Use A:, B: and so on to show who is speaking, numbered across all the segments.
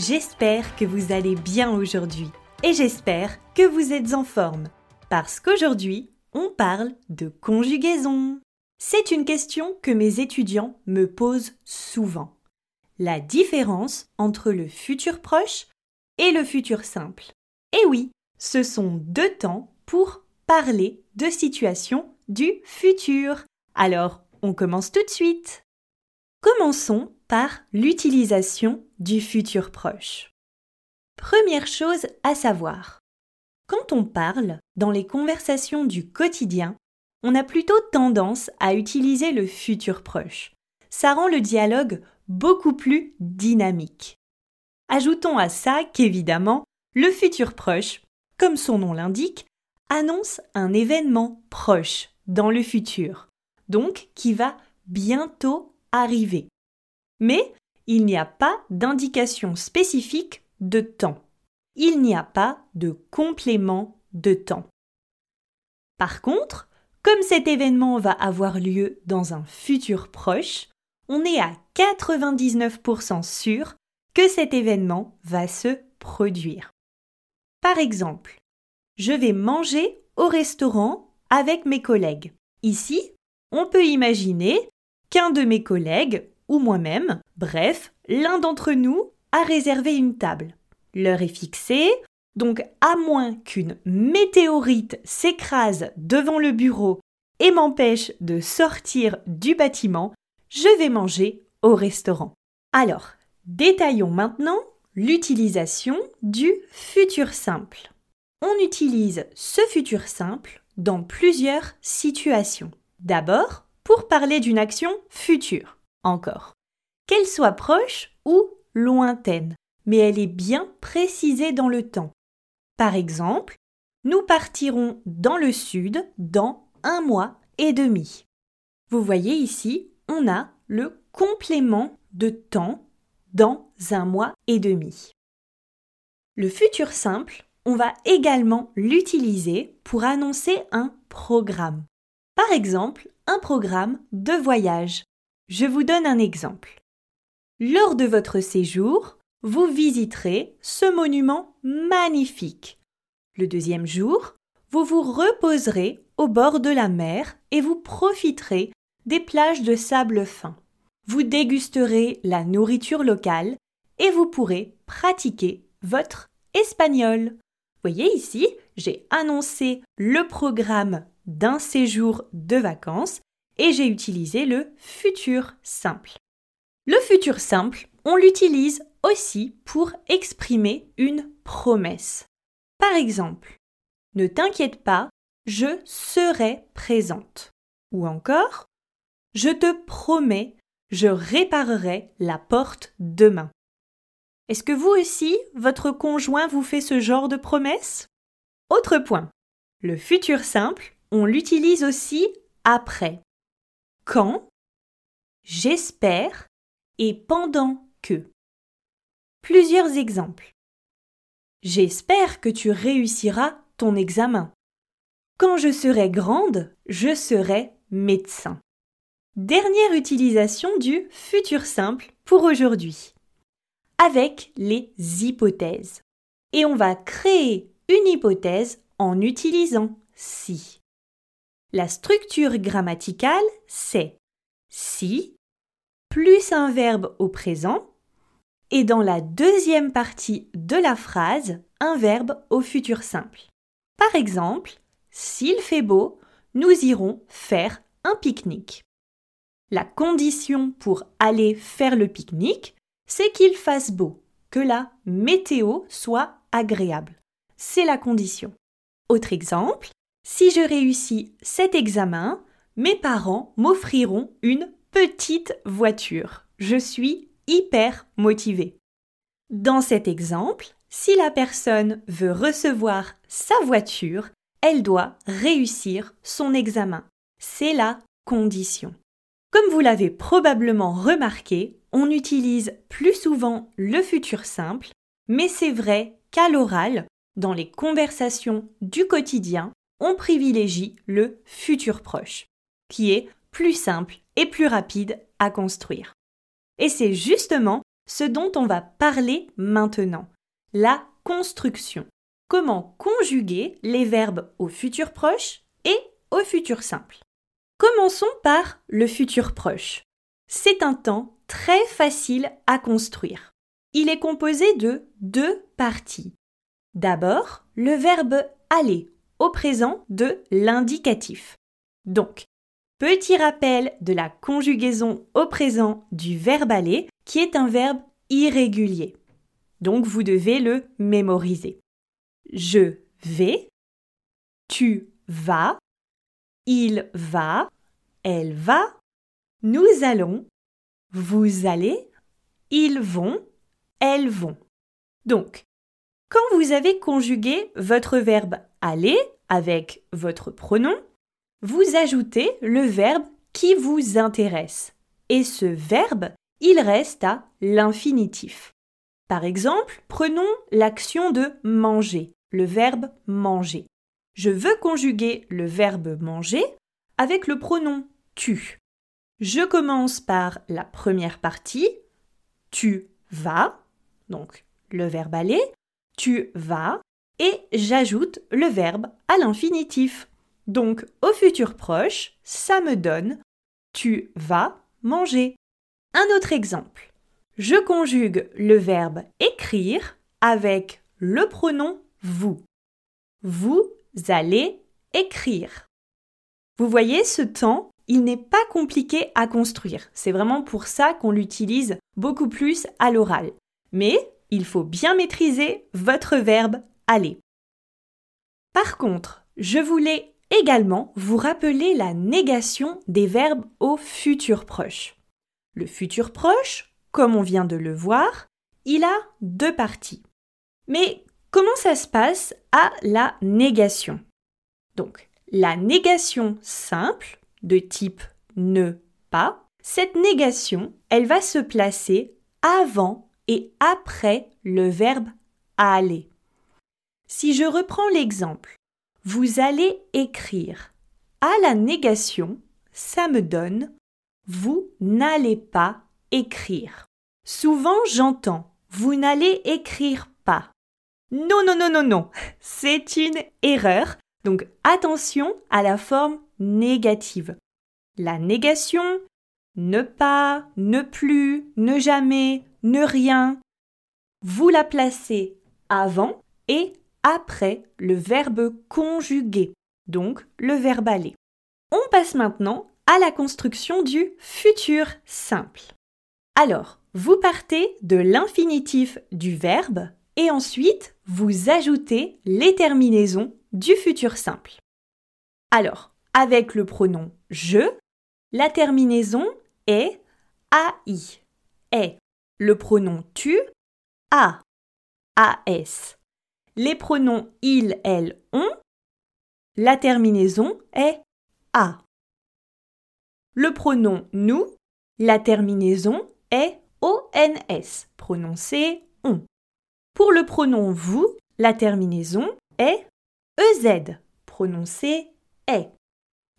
A: J'espère que vous allez bien aujourd'hui et j'espère que vous êtes en forme parce qu'aujourd'hui, on parle de conjugaison. C'est une question que mes étudiants me posent souvent. La différence entre le futur proche et le futur simple. Et oui, ce sont deux temps pour parler de situations du futur. Alors, on commence tout de suite. Commençons par l'utilisation du futur proche. Première chose à savoir. Quand on parle dans les conversations du quotidien, on a plutôt tendance à utiliser le futur proche. Ça rend le dialogue beaucoup plus dynamique. Ajoutons à ça qu'évidemment, le futur proche, comme son nom l'indique, annonce un événement proche dans le futur, donc qui va bientôt arriver mais il n'y a pas d'indication spécifique de temps. Il n'y a pas de complément de temps. Par contre, comme cet événement va avoir lieu dans un futur proche, on est à 99% sûr que cet événement va se produire. Par exemple, je vais manger au restaurant avec mes collègues. Ici, on peut imaginer qu'un de mes collègues ou moi-même, bref, l'un d'entre nous a réservé une table. L'heure est fixée, donc à moins qu'une météorite s'écrase devant le bureau et m'empêche de sortir du bâtiment, je vais manger au restaurant. Alors, détaillons maintenant l'utilisation du futur simple. On utilise ce futur simple dans plusieurs situations. D'abord, pour parler d'une action future encore. Qu'elle soit proche ou lointaine, mais elle est bien précisée dans le temps. Par exemple, nous partirons dans le sud dans un mois et demi. Vous voyez ici, on a le complément de temps dans un mois et demi. Le futur simple, on va également l'utiliser pour annoncer un programme. Par exemple, un programme de voyage. Je vous donne un exemple. Lors de votre séjour, vous visiterez ce monument magnifique. Le deuxième jour, vous vous reposerez au bord de la mer et vous profiterez des plages de sable fin. Vous dégusterez la nourriture locale et vous pourrez pratiquer votre espagnol. Voyez ici, j'ai annoncé le programme d'un séjour de vacances et j'ai utilisé le futur simple. Le futur simple, on l'utilise aussi pour exprimer une promesse. Par exemple, ne t'inquiète pas, je serai présente. Ou encore, je te promets, je réparerai la porte demain. Est-ce que vous aussi, votre conjoint vous fait ce genre de promesse? Autre point, le futur simple, on l'utilise aussi après quand, j'espère et pendant que. Plusieurs exemples. J'espère que tu réussiras ton examen. Quand je serai grande, je serai médecin. Dernière utilisation du futur simple pour aujourd'hui. Avec les hypothèses. Et on va créer une hypothèse en utilisant si. La structure grammaticale, c'est si plus un verbe au présent et dans la deuxième partie de la phrase, un verbe au futur simple. Par exemple, s'il fait beau, nous irons faire un pique-nique. La condition pour aller faire le pique-nique, c'est qu'il fasse beau, que la météo soit agréable. C'est la condition. Autre exemple, si je réussis cet examen, mes parents m'offriront une petite voiture. Je suis hyper motivée. Dans cet exemple, si la personne veut recevoir sa voiture, elle doit réussir son examen. C'est la condition. Comme vous l'avez probablement remarqué, on utilise plus souvent le futur simple, mais c'est vrai qu'à l'oral, dans les conversations du quotidien, on privilégie le futur proche, qui est plus simple et plus rapide à construire. Et c'est justement ce dont on va parler maintenant, la construction. Comment conjuguer les verbes au futur proche et au futur simple. Commençons par le futur proche. C'est un temps très facile à construire. Il est composé de deux parties. D'abord, le verbe aller présent de l'indicatif. Donc, petit rappel de la conjugaison au présent du verbe aller qui est un verbe irrégulier. Donc vous devez le mémoriser. Je vais, tu vas, il va, elle va, nous allons, vous allez, ils vont, elles vont. Donc, quand vous avez conjugué votre verbe aller avec votre pronom, vous ajoutez le verbe qui vous intéresse. Et ce verbe il reste à l'infinitif. Par exemple, prenons l'action de manger, le verbe manger. Je veux conjuguer le verbe manger avec le pronom tu. Je commence par la première partie, tu vas, donc le verbe aller, tu vas, et j'ajoute le verbe à l'infinitif. Donc au futur proche, ça me donne tu vas manger. Un autre exemple. Je conjugue le verbe écrire avec le pronom vous. Vous allez écrire. Vous voyez, ce temps, il n'est pas compliqué à construire. C'est vraiment pour ça qu'on l'utilise beaucoup plus à l'oral. Mais il faut bien maîtriser votre verbe aller. Par contre, je voulais également vous rappeler la négation des verbes au futur proche. Le futur proche, comme on vient de le voir, il a deux parties. Mais comment ça se passe à la négation? Donc, la négation simple, de type ne pas, cette négation, elle va se placer avant et après le verbe aller. Si je reprends l'exemple, vous allez écrire. À la négation, ça me donne vous n'allez pas écrire. Souvent j'entends vous n'allez écrire pas. Non, non, non, non, non, c'est une erreur. Donc attention à la forme négative. La négation, ne pas, ne plus, ne jamais, ne rien. Vous la placez avant et après le verbe conjugué, donc le verbe aller. On passe maintenant à la construction du futur simple. Alors, vous partez de l'infinitif du verbe et ensuite vous ajoutez les terminaisons du futur simple. Alors, avec le pronom je, la terminaison est AI. Le pronom tu, a. AS. Les pronoms il, elle, on, la terminaison est a. Le pronom nous, la terminaison est ONS, prononcé on. Pour le pronom vous, la terminaison est EZ, prononcé est.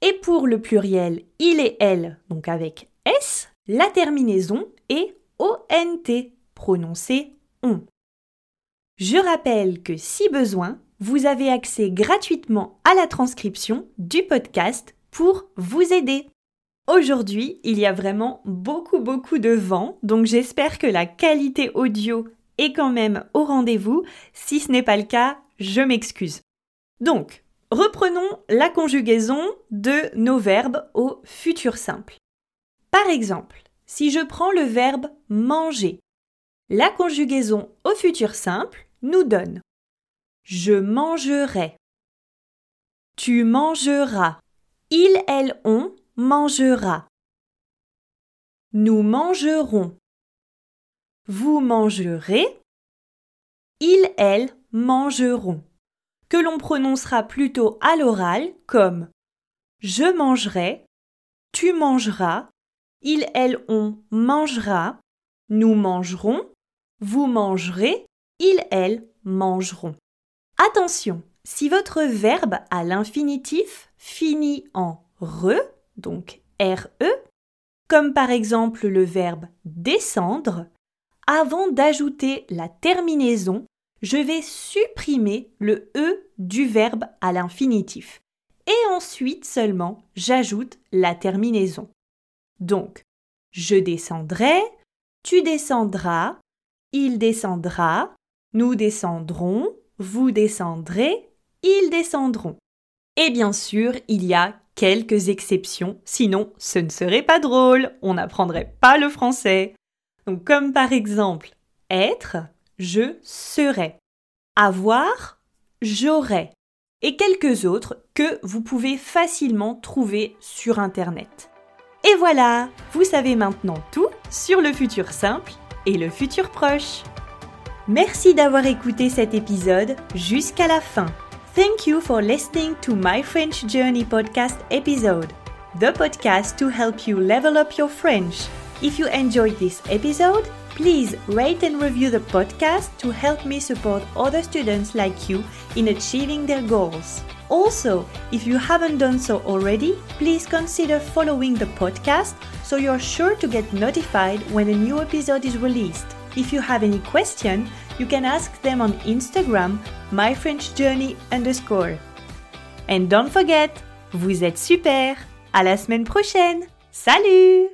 A: Et pour le pluriel il et elle, donc avec S, la terminaison est ONT, prononcé on. Je rappelle que si besoin, vous avez accès gratuitement à la transcription du podcast pour vous aider. Aujourd'hui, il y a vraiment beaucoup beaucoup de vent, donc j'espère que la qualité audio est quand même au rendez-vous. Si ce n'est pas le cas, je m'excuse. Donc, reprenons la conjugaison de nos verbes au futur simple. Par exemple, si je prends le verbe manger, la conjugaison au futur simple nous donne Je mangerai. Tu mangeras. Il, elles, on mangera. Nous mangerons. Vous mangerez. Ils, elles mangeront. Que l'on prononcera plutôt à l'oral comme je mangerai, tu mangeras, il, elles, on mangera, nous mangerons, vous mangerez, ils, elles mangeront. Attention, si votre verbe à l'infinitif finit en re, donc RE, comme par exemple le verbe descendre, avant d'ajouter la terminaison, je vais supprimer le E du verbe à l'infinitif. Et ensuite seulement, j'ajoute la terminaison. Donc, je descendrai, tu descendras, il descendra, nous descendrons, vous descendrez, ils descendront. Et bien sûr, il y a quelques exceptions, sinon ce ne serait pas drôle, on n'apprendrait pas le français. Comme par exemple être, je serai. Avoir, j'aurai. Et quelques autres que vous pouvez facilement trouver sur Internet. Voilà, vous savez maintenant tout sur le futur simple et le futur proche. Merci d'avoir écouté cet épisode jusqu'à la fin. Thank you for listening to my French Journey podcast episode, the podcast to help you level up your French. If you enjoyed this episode, please rate and review the podcast to help me support other students like you in achieving their goals. Also, if you haven't done so already, please consider following the podcast so you're sure to get notified when a new episode is released. If you have any question, you can ask them on Instagram, myfrenchjourney underscore. And don't forget, vous êtes super! À la semaine prochaine! Salut!